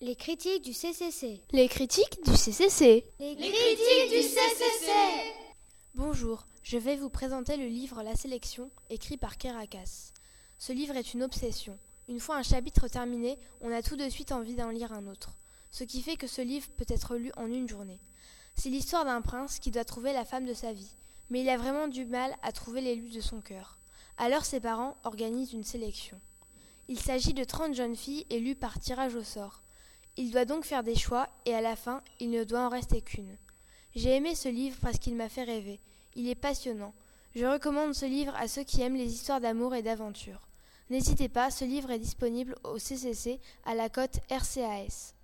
Les critiques du CCC. Les critiques du CCC. Les critiques du CCC. Bonjour, je vais vous présenter le livre La sélection, écrit par Kerakas. Ce livre est une obsession. Une fois un chapitre terminé, on a tout de suite envie d'en lire un autre. Ce qui fait que ce livre peut être lu en une journée. C'est l'histoire d'un prince qui doit trouver la femme de sa vie, mais il a vraiment du mal à trouver l'élu de son cœur. Alors ses parents organisent une sélection. Il s'agit de 30 jeunes filles élues par tirage au sort. Il doit donc faire des choix et à la fin, il ne doit en rester qu'une. J'ai aimé ce livre parce qu'il m'a fait rêver. Il est passionnant. Je recommande ce livre à ceux qui aiment les histoires d'amour et d'aventure. N'hésitez pas, ce livre est disponible au CCC à la cote RCAS.